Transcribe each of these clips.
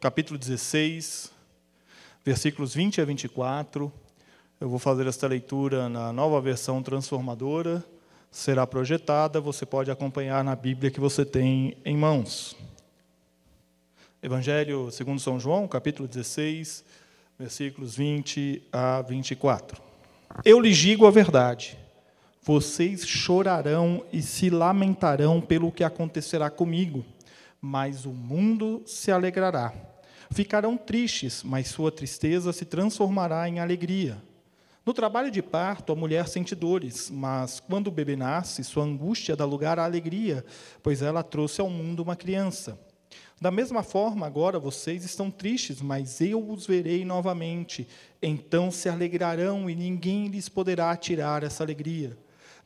capítulo 16, versículos 20 a 24. Eu vou fazer esta leitura na nova versão transformadora. Será projetada, você pode acompanhar na Bíblia que você tem em mãos. Evangelho segundo São João, capítulo 16, versículos 20 a 24. Eu lhes digo a verdade. Vocês chorarão e se lamentarão pelo que acontecerá comigo mas o mundo se alegrará. Ficarão tristes, mas sua tristeza se transformará em alegria. No trabalho de parto, a mulher sente dores, mas quando o bebê nasce, sua angústia dá lugar à alegria, pois ela trouxe ao mundo uma criança. Da mesma forma, agora vocês estão tristes, mas eu os verei novamente. Então se alegrarão e ninguém lhes poderá tirar essa alegria.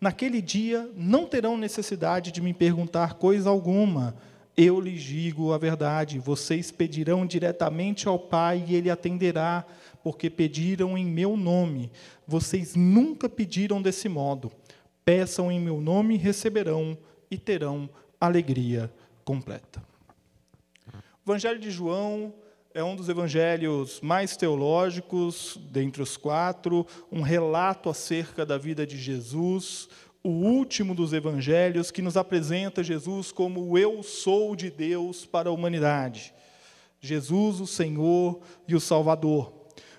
Naquele dia não terão necessidade de me perguntar coisa alguma eu lhes digo a verdade: vocês pedirão diretamente ao Pai e ele atenderá, porque pediram em meu nome. Vocês nunca pediram desse modo. Peçam em meu nome, receberão e terão alegria completa. O Evangelho de João é um dos evangelhos mais teológicos dentre os quatro, um relato acerca da vida de Jesus, o último dos evangelhos que nos apresenta Jesus como o eu sou de Deus para a humanidade. Jesus, o Senhor e o Salvador.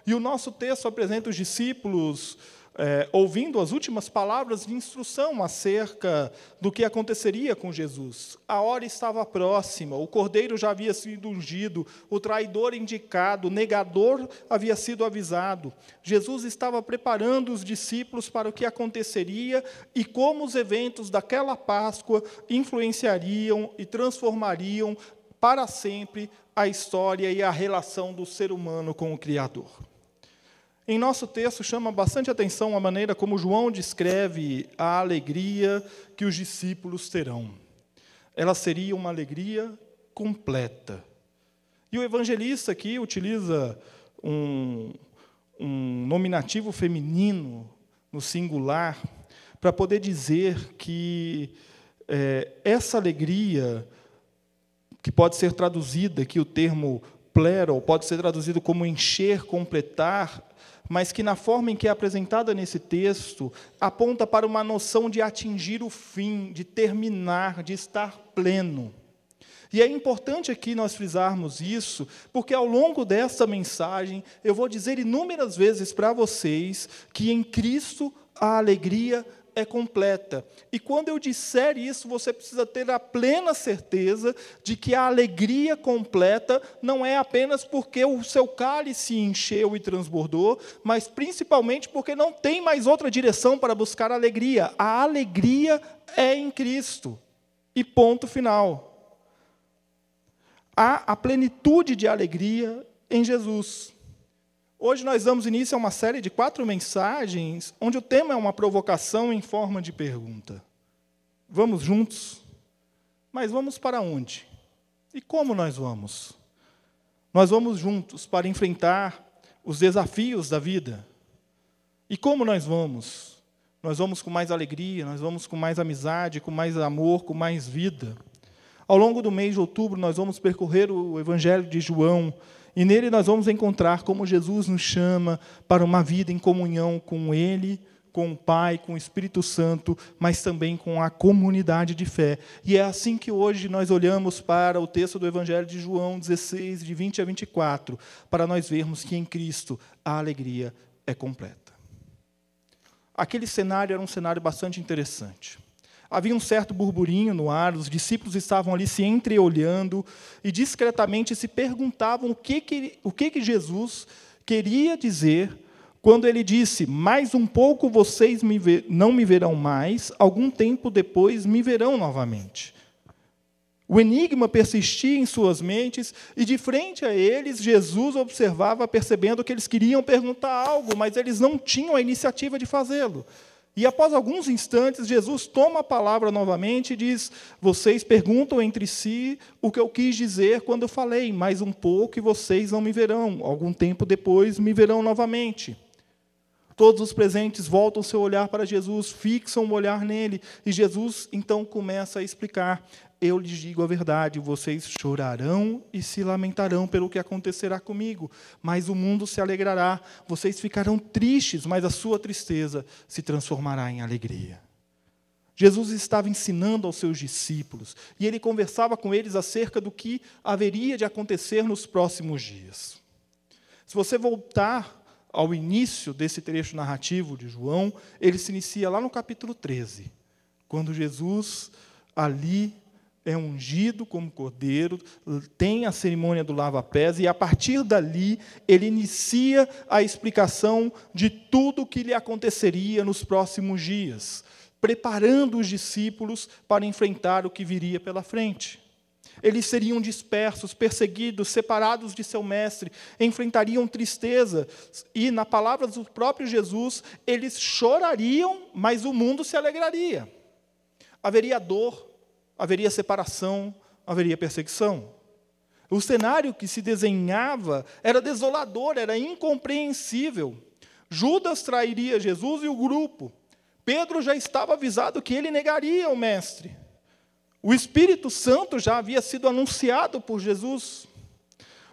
E o nosso texto apresenta os discípulos é, ouvindo as últimas palavras de instrução acerca do que aconteceria com Jesus. A hora estava próxima, o cordeiro já havia sido ungido, o traidor indicado, o negador havia sido avisado. Jesus estava preparando os discípulos para o que aconteceria e como os eventos daquela Páscoa influenciariam e transformariam para sempre a história e a relação do ser humano com o Criador. Em nosso texto chama bastante atenção a maneira como João descreve a alegria que os discípulos terão. Ela seria uma alegria completa. E o evangelista aqui utiliza um, um nominativo feminino no singular para poder dizer que é, essa alegria, que pode ser traduzida aqui o termo plero, pode ser traduzido como encher, completar, mas que na forma em que é apresentada nesse texto, aponta para uma noção de atingir o fim, de terminar, de estar pleno. E é importante aqui nós frisarmos isso, porque ao longo dessa mensagem eu vou dizer inúmeras vezes para vocês que em Cristo a alegria é completa. E quando eu disser isso, você precisa ter a plena certeza de que a alegria completa não é apenas porque o seu cálice encheu e transbordou, mas principalmente porque não tem mais outra direção para buscar alegria. A alegria é em Cristo. E ponto final. Há a plenitude de alegria em Jesus. Hoje nós damos início a uma série de quatro mensagens, onde o tema é uma provocação em forma de pergunta. Vamos juntos? Mas vamos para onde? E como nós vamos? Nós vamos juntos para enfrentar os desafios da vida. E como nós vamos? Nós vamos com mais alegria, nós vamos com mais amizade, com mais amor, com mais vida. Ao longo do mês de outubro, nós vamos percorrer o Evangelho de João, e nele nós vamos encontrar como Jesus nos chama para uma vida em comunhão com Ele, com o Pai, com o Espírito Santo, mas também com a comunidade de fé. E é assim que hoje nós olhamos para o texto do Evangelho de João 16, de 20 a 24, para nós vermos que em Cristo a alegria é completa. Aquele cenário era um cenário bastante interessante. Havia um certo burburinho no ar, os discípulos estavam ali se entreolhando e discretamente se perguntavam o que, que, o que, que Jesus queria dizer quando ele disse: Mais um pouco vocês me ver, não me verão mais, algum tempo depois me verão novamente. O enigma persistia em suas mentes e, de frente a eles, Jesus observava, percebendo que eles queriam perguntar algo, mas eles não tinham a iniciativa de fazê-lo. E após alguns instantes, Jesus toma a palavra novamente e diz: Vocês perguntam entre si o que eu quis dizer quando eu falei, mais um pouco e vocês não me verão. Algum tempo depois me verão novamente. Todos os presentes voltam seu olhar para Jesus, fixam o olhar nele, e Jesus então começa a explicar: Eu lhes digo a verdade, vocês chorarão e se lamentarão pelo que acontecerá comigo, mas o mundo se alegrará. Vocês ficarão tristes, mas a sua tristeza se transformará em alegria. Jesus estava ensinando aos seus discípulos e ele conversava com eles acerca do que haveria de acontecer nos próximos dias. Se você voltar ao início desse trecho narrativo de João, ele se inicia lá no capítulo 13, quando Jesus ali é ungido como cordeiro, tem a cerimônia do lava-pés, e a partir dali ele inicia a explicação de tudo o que lhe aconteceria nos próximos dias, preparando os discípulos para enfrentar o que viria pela frente. Eles seriam dispersos, perseguidos, separados de seu mestre, enfrentariam tristeza, e, na palavra do próprio Jesus, eles chorariam, mas o mundo se alegraria. Haveria dor, haveria separação, haveria perseguição. O cenário que se desenhava era desolador, era incompreensível. Judas trairia Jesus e o grupo. Pedro já estava avisado que ele negaria o mestre. O Espírito Santo já havia sido anunciado por Jesus.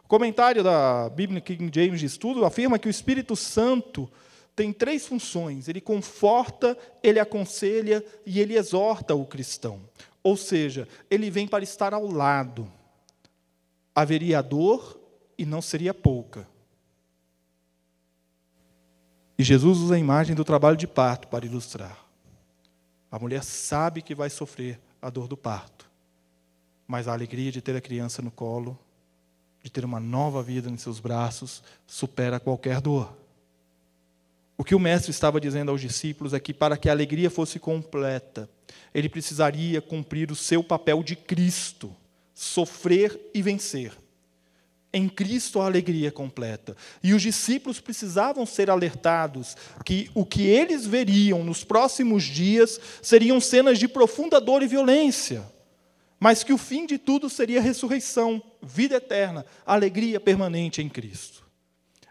O comentário da Bíblia King James de Estudo afirma que o Espírito Santo tem três funções: ele conforta, ele aconselha e ele exorta o cristão. Ou seja, ele vem para estar ao lado. Haveria dor e não seria pouca. E Jesus usa a imagem do trabalho de parto para ilustrar. A mulher sabe que vai sofrer, a dor do parto, mas a alegria de ter a criança no colo, de ter uma nova vida em seus braços, supera qualquer dor. O que o mestre estava dizendo aos discípulos é que para que a alegria fosse completa, ele precisaria cumprir o seu papel de Cristo, sofrer e vencer. Em Cristo a alegria é completa. E os discípulos precisavam ser alertados que o que eles veriam nos próximos dias seriam cenas de profunda dor e violência, mas que o fim de tudo seria ressurreição, vida eterna, alegria permanente em Cristo.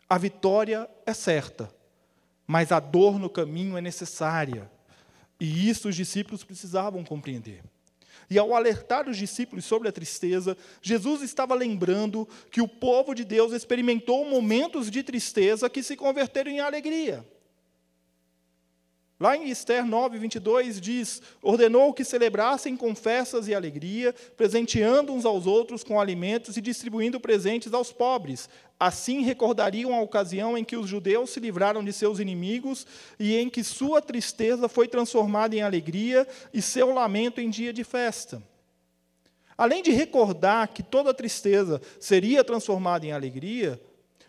A vitória é certa, mas a dor no caminho é necessária. E isso os discípulos precisavam compreender. E ao alertar os discípulos sobre a tristeza, Jesus estava lembrando que o povo de Deus experimentou momentos de tristeza que se converteram em alegria. Lá em Esther 9, 22 diz: ordenou que celebrassem com festas e alegria, presenteando uns aos outros com alimentos e distribuindo presentes aos pobres. Assim recordariam a ocasião em que os judeus se livraram de seus inimigos e em que sua tristeza foi transformada em alegria e seu lamento em dia de festa. Além de recordar que toda tristeza seria transformada em alegria,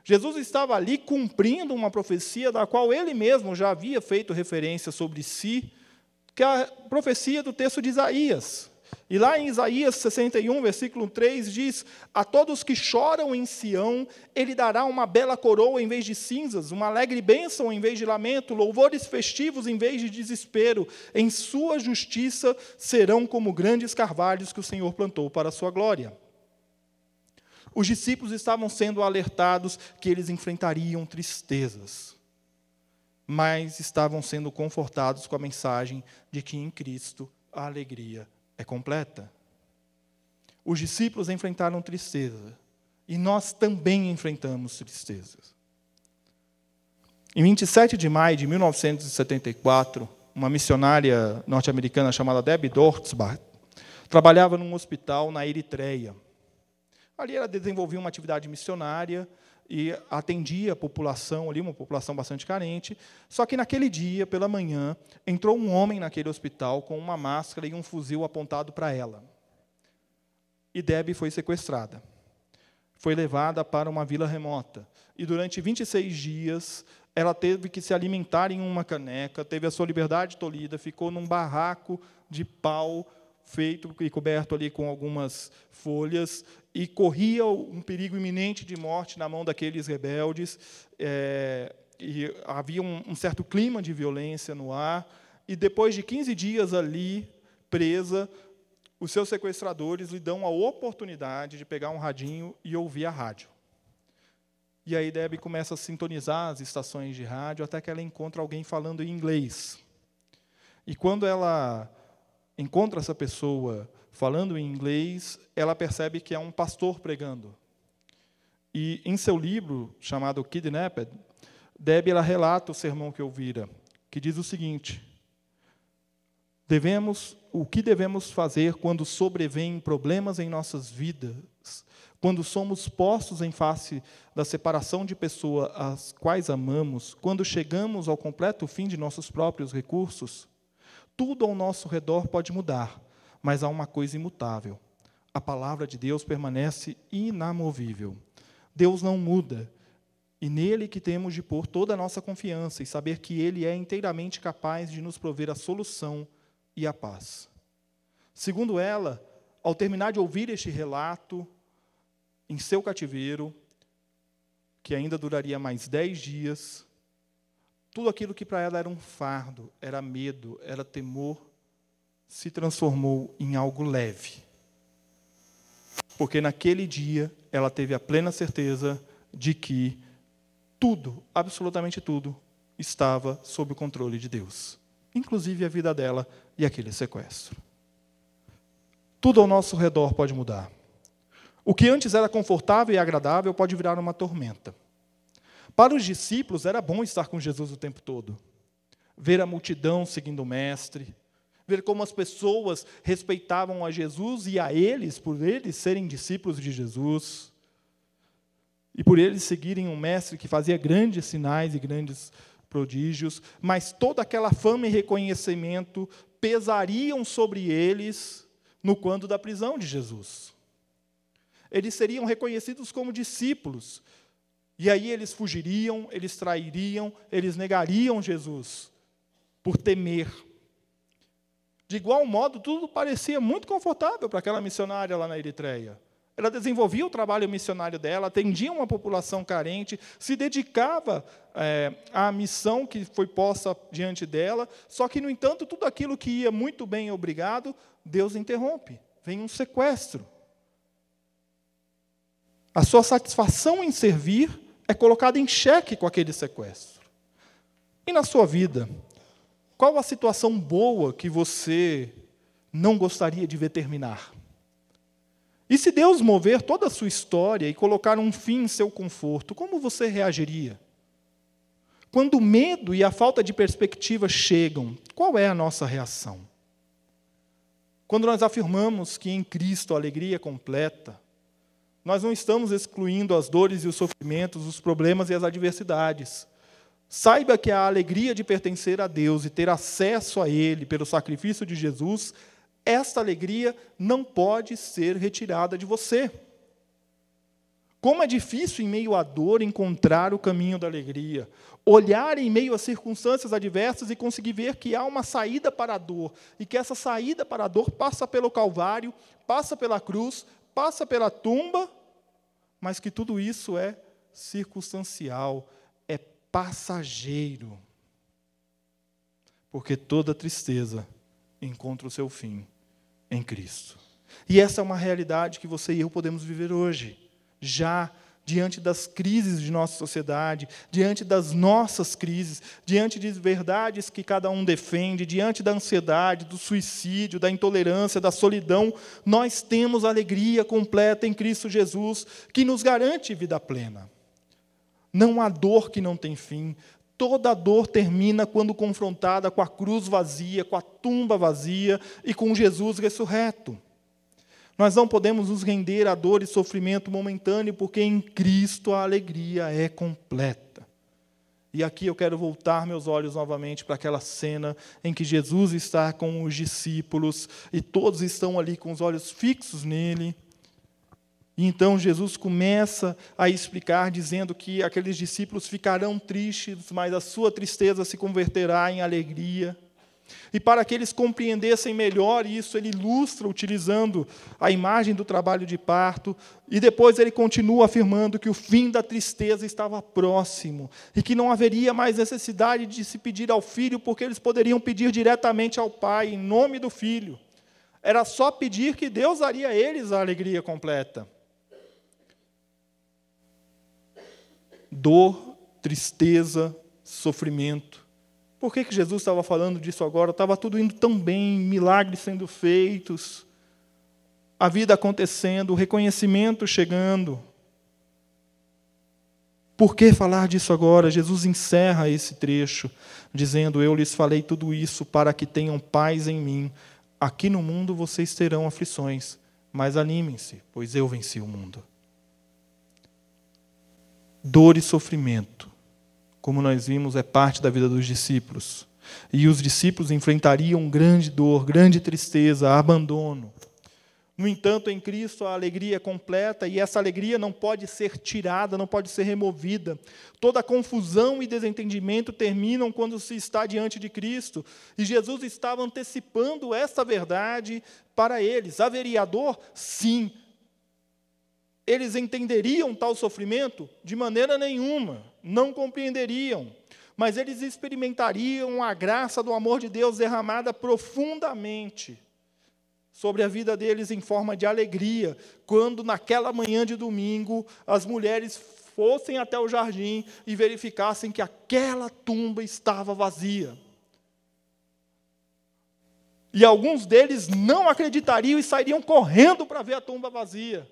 Jesus estava ali cumprindo uma profecia da qual ele mesmo já havia feito referência sobre si, que é a profecia do texto de Isaías. E lá em Isaías 61, versículo 3, diz: A todos que choram em Sião, ele dará uma bela coroa em vez de cinzas, uma alegre bênção em vez de lamento, louvores festivos em vez de desespero. Em sua justiça serão como grandes carvalhos que o Senhor plantou para a sua glória. Os discípulos estavam sendo alertados que eles enfrentariam tristezas, mas estavam sendo confortados com a mensagem de que em Cristo a alegria é completa. Os discípulos enfrentaram tristeza e nós também enfrentamos tristezas. Em 27 de maio de 1974, uma missionária norte-americana chamada Debbie Dortzbach trabalhava num hospital na Eritreia. Ali ela desenvolvia uma atividade missionária e atendia a população ali, uma população bastante carente. Só que naquele dia, pela manhã, entrou um homem naquele hospital com uma máscara e um fuzil apontado para ela. E Debbie foi sequestrada. Foi levada para uma vila remota. E durante 26 dias, ela teve que se alimentar em uma caneca, teve a sua liberdade tolhida, ficou num barraco de pau feito e coberto ali com algumas folhas, e corria um perigo iminente de morte na mão daqueles rebeldes, é, e havia um, um certo clima de violência no ar, e depois de 15 dias ali, presa, os seus sequestradores lhe dão a oportunidade de pegar um radinho e ouvir a rádio. E aí Debbie começa a sintonizar as estações de rádio até que ela encontra alguém falando em inglês. E quando ela encontra essa pessoa falando em inglês, ela percebe que é um pastor pregando. E em seu livro, chamado Kidnapped, Debbie ela relata o sermão que ouvira, que diz o seguinte: Devemos, o que devemos fazer quando sobrevêm problemas em nossas vidas, quando somos postos em face da separação de pessoas as quais amamos, quando chegamos ao completo fim de nossos próprios recursos? Tudo ao nosso redor pode mudar, mas há uma coisa imutável. A palavra de Deus permanece inamovível. Deus não muda, e nele que temos de pôr toda a nossa confiança e saber que ele é inteiramente capaz de nos prover a solução e a paz. Segundo ela, ao terminar de ouvir este relato, em seu cativeiro, que ainda duraria mais dez dias, tudo aquilo que para ela era um fardo, era medo, era temor, se transformou em algo leve. Porque naquele dia ela teve a plena certeza de que tudo, absolutamente tudo, estava sob o controle de Deus, inclusive a vida dela e aquele sequestro. Tudo ao nosso redor pode mudar. O que antes era confortável e agradável pode virar uma tormenta. Para os discípulos era bom estar com Jesus o tempo todo. Ver a multidão seguindo o Mestre, ver como as pessoas respeitavam a Jesus e a eles, por eles serem discípulos de Jesus, e por eles seguirem um Mestre que fazia grandes sinais e grandes prodígios, mas toda aquela fama e reconhecimento pesariam sobre eles no quando da prisão de Jesus. Eles seriam reconhecidos como discípulos, e aí eles fugiriam, eles trairiam, eles negariam Jesus por temer. De igual modo, tudo parecia muito confortável para aquela missionária lá na Eritreia. Ela desenvolvia o trabalho missionário dela, atendia uma população carente, se dedicava é, à missão que foi posta diante dela, só que, no entanto, tudo aquilo que ia muito bem, obrigado, Deus interrompe. Vem um sequestro. A sua satisfação em servir é colocada em xeque com aquele sequestro. E na sua vida, qual a situação boa que você não gostaria de ver terminar? E se Deus mover toda a sua história e colocar um fim em seu conforto, como você reagiria? Quando o medo e a falta de perspectiva chegam, qual é a nossa reação? Quando nós afirmamos que em Cristo a alegria é completa, nós não estamos excluindo as dores e os sofrimentos, os problemas e as adversidades. Saiba que a alegria de pertencer a Deus e ter acesso a Ele pelo sacrifício de Jesus, esta alegria não pode ser retirada de você. Como é difícil, em meio à dor, encontrar o caminho da alegria. Olhar em meio às circunstâncias adversas e conseguir ver que há uma saída para a dor. E que essa saída para a dor passa pelo Calvário, passa pela cruz, passa pela tumba, mas que tudo isso é circunstancial, é passageiro. Porque toda tristeza encontra o seu fim em Cristo. E essa é uma realidade que você e eu podemos viver hoje, já diante das crises de nossa sociedade, diante das nossas crises, diante de verdades que cada um defende, diante da ansiedade, do suicídio, da intolerância, da solidão, nós temos alegria completa em Cristo Jesus, que nos garante vida plena. Não há dor que não tem fim. Toda dor termina quando confrontada com a cruz vazia, com a tumba vazia e com Jesus ressurreto. Nós não podemos nos render à dor e sofrimento momentâneo, porque em Cristo a alegria é completa. E aqui eu quero voltar meus olhos novamente para aquela cena em que Jesus está com os discípulos e todos estão ali com os olhos fixos nele. E então Jesus começa a explicar, dizendo que aqueles discípulos ficarão tristes, mas a sua tristeza se converterá em alegria. E para que eles compreendessem melhor isso, ele ilustra utilizando a imagem do trabalho de parto, e depois ele continua afirmando que o fim da tristeza estava próximo e que não haveria mais necessidade de se pedir ao filho, porque eles poderiam pedir diretamente ao pai, em nome do filho. Era só pedir que Deus daria a eles a alegria completa. Dor, tristeza, sofrimento por que, que Jesus estava falando disso agora? Estava tudo indo tão bem, milagres sendo feitos, a vida acontecendo, o reconhecimento chegando. Por que falar disso agora? Jesus encerra esse trecho dizendo: Eu lhes falei tudo isso para que tenham paz em mim. Aqui no mundo vocês terão aflições, mas animem-se, pois eu venci o mundo. Dor e sofrimento como nós vimos, é parte da vida dos discípulos. E os discípulos enfrentariam grande dor, grande tristeza, abandono. No entanto, em Cristo a alegria é completa e essa alegria não pode ser tirada, não pode ser removida. Toda confusão e desentendimento terminam quando se está diante de Cristo. E Jesus estava antecipando essa verdade para eles. Haveria dor? Sim. Eles entenderiam tal sofrimento? De maneira nenhuma não compreenderiam, mas eles experimentariam a graça do amor de Deus derramada profundamente sobre a vida deles em forma de alegria, quando naquela manhã de domingo as mulheres fossem até o jardim e verificassem que aquela tumba estava vazia. E alguns deles não acreditariam e sairiam correndo para ver a tumba vazia.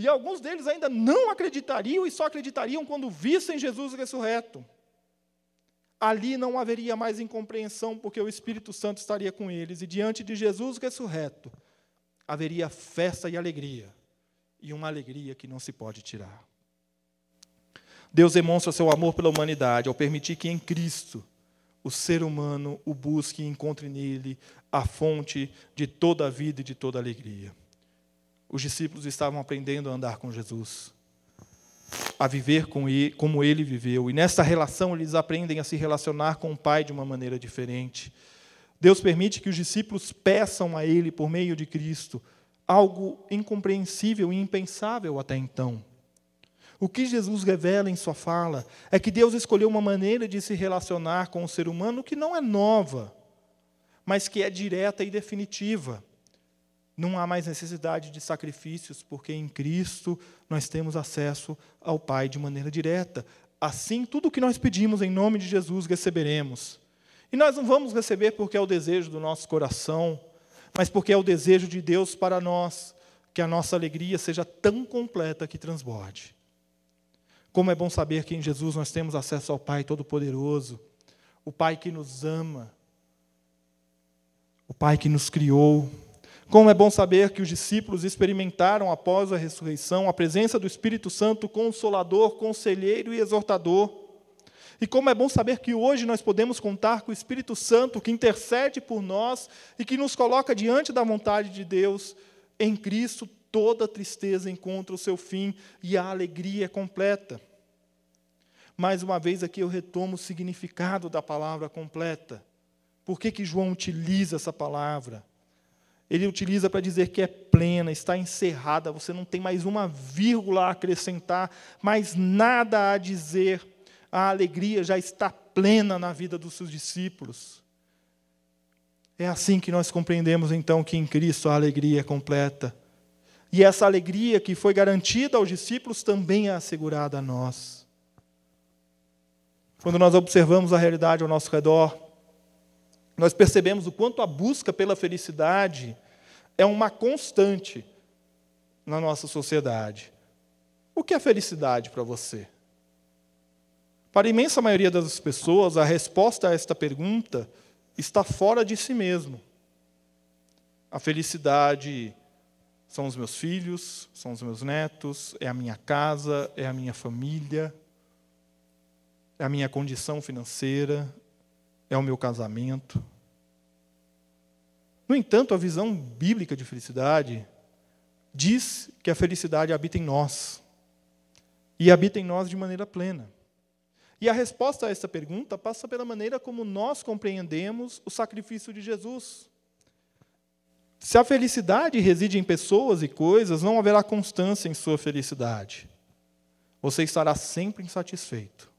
E alguns deles ainda não acreditariam e só acreditariam quando vissem Jesus ressurreto. Ali não haveria mais incompreensão, porque o Espírito Santo estaria com eles, e diante de Jesus ressurreto, haveria festa e alegria, e uma alegria que não se pode tirar. Deus demonstra seu amor pela humanidade ao permitir que em Cristo o ser humano o busque e encontre nele a fonte de toda a vida e de toda a alegria os discípulos estavam aprendendo a andar com Jesus, a viver com ele, como ele viveu. E nessa relação eles aprendem a se relacionar com o Pai de uma maneira diferente. Deus permite que os discípulos peçam a Ele, por meio de Cristo, algo incompreensível e impensável até então. O que Jesus revela em sua fala é que Deus escolheu uma maneira de se relacionar com o ser humano que não é nova, mas que é direta e definitiva. Não há mais necessidade de sacrifícios, porque em Cristo nós temos acesso ao Pai de maneira direta. Assim, tudo o que nós pedimos em nome de Jesus receberemos. E nós não vamos receber porque é o desejo do nosso coração, mas porque é o desejo de Deus para nós, que a nossa alegria seja tão completa que transborde. Como é bom saber que em Jesus nós temos acesso ao Pai Todo-Poderoso, o Pai que nos ama, o Pai que nos criou, como é bom saber que os discípulos experimentaram, após a ressurreição, a presença do Espírito Santo, consolador, conselheiro e exortador. E como é bom saber que hoje nós podemos contar com o Espírito Santo que intercede por nós e que nos coloca diante da vontade de Deus. Em Cristo, toda tristeza encontra o seu fim e a alegria é completa. Mais uma vez aqui eu retomo o significado da palavra completa. Por que, que João utiliza essa palavra? Ele utiliza para dizer que é plena, está encerrada, você não tem mais uma vírgula a acrescentar, mais nada a dizer. A alegria já está plena na vida dos seus discípulos. É assim que nós compreendemos então que em Cristo a alegria é completa. E essa alegria que foi garantida aos discípulos também é assegurada a nós. Quando nós observamos a realidade ao nosso redor, nós percebemos o quanto a busca pela felicidade é uma constante na nossa sociedade. O que é felicidade para você? Para a imensa maioria das pessoas, a resposta a esta pergunta está fora de si mesmo. A felicidade são os meus filhos, são os meus netos, é a minha casa, é a minha família, é a minha condição financeira, é o meu casamento. No entanto, a visão bíblica de felicidade diz que a felicidade habita em nós. E habita em nós de maneira plena. E a resposta a essa pergunta passa pela maneira como nós compreendemos o sacrifício de Jesus. Se a felicidade reside em pessoas e coisas, não haverá constância em sua felicidade. Você estará sempre insatisfeito.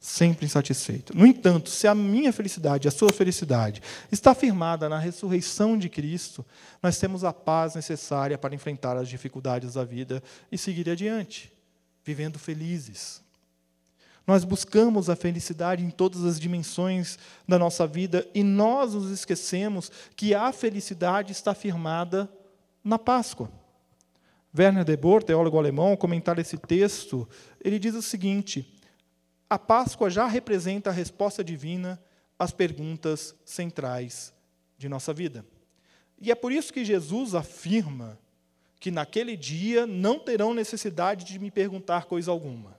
Sempre insatisfeito. No entanto, se a minha felicidade, a sua felicidade, está firmada na ressurreição de Cristo, nós temos a paz necessária para enfrentar as dificuldades da vida e seguir adiante, vivendo felizes. Nós buscamos a felicidade em todas as dimensões da nossa vida e nós nos esquecemos que a felicidade está firmada na Páscoa. Werner de Boer, teólogo alemão, ao comentar esse texto, ele diz o seguinte: a Páscoa já representa a resposta divina às perguntas centrais de nossa vida. E é por isso que Jesus afirma que naquele dia não terão necessidade de me perguntar coisa alguma.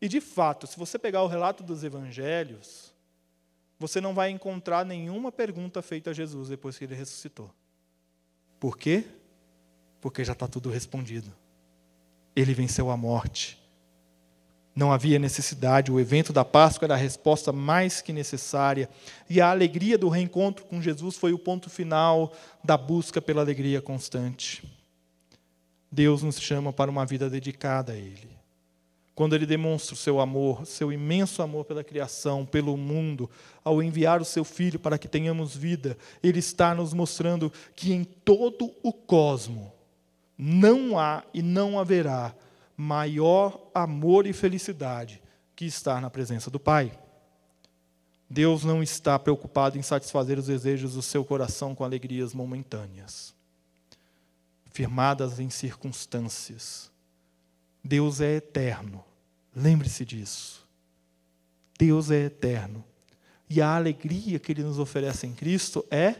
E de fato, se você pegar o relato dos evangelhos, você não vai encontrar nenhuma pergunta feita a Jesus depois que ele ressuscitou. Por quê? Porque já está tudo respondido. Ele venceu a morte. Não havia necessidade, o evento da Páscoa era a resposta mais que necessária, e a alegria do reencontro com Jesus foi o ponto final da busca pela alegria constante. Deus nos chama para uma vida dedicada a Ele quando ele demonstra o seu amor, seu imenso amor pela criação, pelo mundo, ao enviar o seu filho para que tenhamos vida, ele está nos mostrando que em todo o cosmo não há e não haverá maior amor e felicidade que estar na presença do Pai. Deus não está preocupado em satisfazer os desejos do seu coração com alegrias momentâneas, firmadas em circunstâncias Deus é eterno. Lembre-se disso. Deus é eterno. E a alegria que Ele nos oferece em Cristo é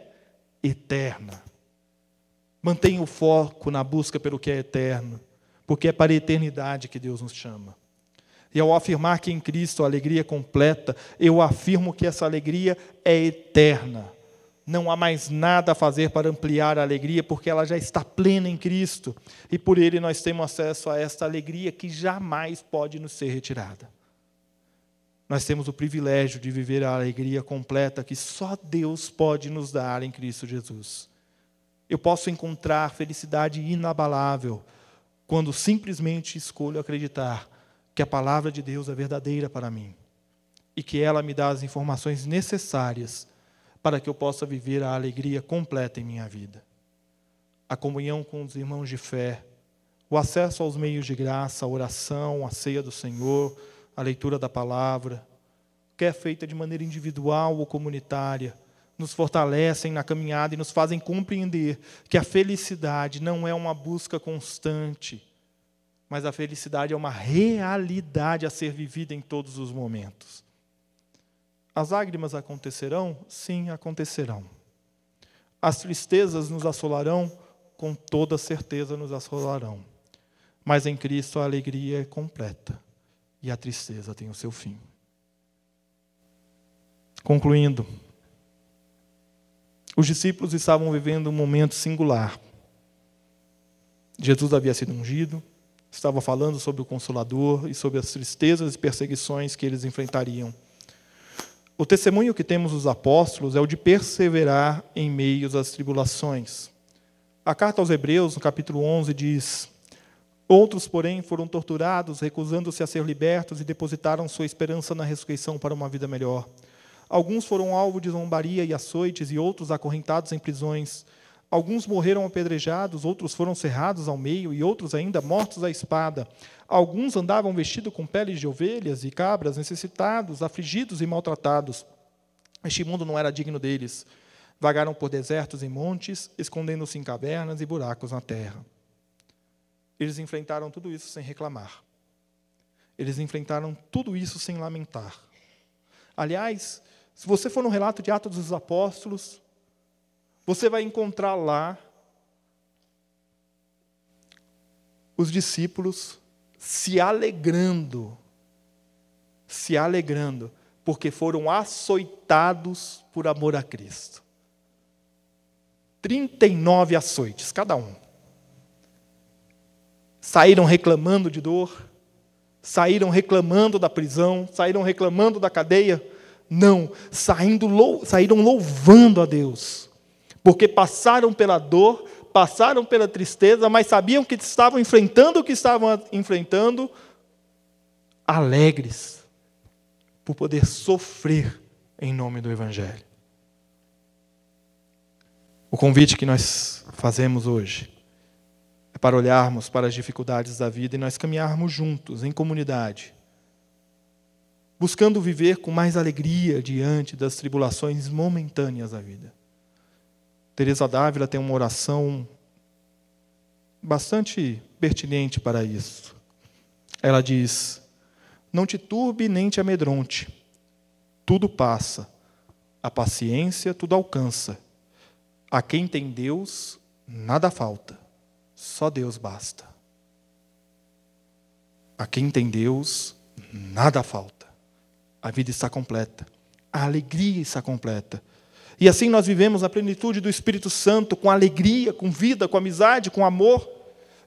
eterna. Mantenha o foco na busca pelo que é eterno, porque é para a eternidade que Deus nos chama. E ao afirmar que em Cristo a alegria é completa, eu afirmo que essa alegria é eterna não há mais nada a fazer para ampliar a alegria, porque ela já está plena em Cristo. E por Ele nós temos acesso a esta alegria que jamais pode nos ser retirada. Nós temos o privilégio de viver a alegria completa que só Deus pode nos dar em Cristo Jesus. Eu posso encontrar felicidade inabalável quando simplesmente escolho acreditar que a palavra de Deus é verdadeira para mim e que ela me dá as informações necessárias para que eu possa viver a alegria completa em minha vida. A comunhão com os irmãos de fé, o acesso aos meios de graça, a oração, a ceia do Senhor, a leitura da palavra, que é feita de maneira individual ou comunitária, nos fortalecem na caminhada e nos fazem compreender que a felicidade não é uma busca constante, mas a felicidade é uma realidade a ser vivida em todos os momentos. As lágrimas acontecerão? Sim, acontecerão. As tristezas nos assolarão? Com toda certeza nos assolarão. Mas em Cristo a alegria é completa e a tristeza tem o seu fim. Concluindo, os discípulos estavam vivendo um momento singular. Jesus havia sido ungido, estava falando sobre o Consolador e sobre as tristezas e perseguições que eles enfrentariam. O testemunho que temos dos apóstolos é o de perseverar em meio às tribulações. A carta aos Hebreus, no capítulo 11, diz: Outros, porém, foram torturados, recusando-se a ser libertos e depositaram sua esperança na ressurreição para uma vida melhor. Alguns foram alvo de zombaria e açoites, e outros acorrentados em prisões. Alguns morreram apedrejados, outros foram cerrados ao meio, e outros ainda mortos à espada. Alguns andavam vestidos com peles de ovelhas e cabras, necessitados, afligidos e maltratados. Este mundo não era digno deles. Vagaram por desertos e montes, escondendo-se em cavernas e buracos na terra. Eles enfrentaram tudo isso sem reclamar. Eles enfrentaram tudo isso sem lamentar. Aliás, se você for no relato de Atos dos Apóstolos, você vai encontrar lá os discípulos se alegrando, se alegrando, porque foram açoitados por amor a Cristo. 39 açoites, cada um. Saíram reclamando de dor, saíram reclamando da prisão, saíram reclamando da cadeia. Não, saindo, saíram louvando a Deus, porque passaram pela dor, passaram pela tristeza, mas sabiam que estavam enfrentando o que estavam enfrentando, alegres, por poder sofrer em nome do Evangelho. O convite que nós fazemos hoje é para olharmos para as dificuldades da vida e nós caminharmos juntos, em comunidade, buscando viver com mais alegria diante das tribulações momentâneas da vida. Teresa Dávila tem uma oração bastante pertinente para isso. Ela diz: Não te turbe nem te amedronte, tudo passa, a paciência tudo alcança. A quem tem Deus, nada falta. Só Deus basta. A quem tem Deus, nada falta. A vida está completa. A alegria está completa. E assim nós vivemos a plenitude do Espírito Santo, com alegria, com vida, com amizade, com amor.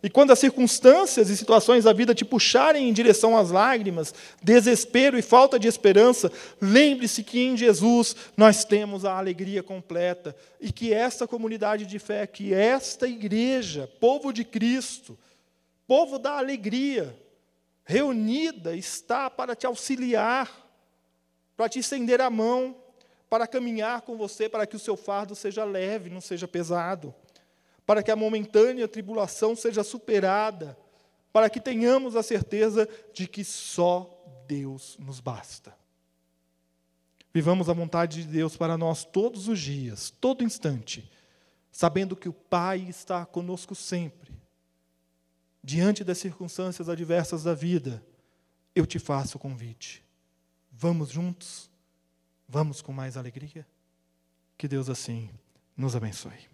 E quando as circunstâncias e situações da vida te puxarem em direção às lágrimas, desespero e falta de esperança, lembre-se que em Jesus nós temos a alegria completa e que esta comunidade de fé, que esta igreja, povo de Cristo, povo da alegria, reunida, está para te auxiliar, para te estender a mão, para caminhar com você, para que o seu fardo seja leve, não seja pesado para que a momentânea tribulação seja superada, para que tenhamos a certeza de que só Deus nos basta. Vivamos a vontade de Deus para nós todos os dias, todo instante, sabendo que o Pai está conosco sempre. Diante das circunstâncias adversas da vida, eu te faço o convite. Vamos juntos? Vamos com mais alegria? Que Deus assim nos abençoe.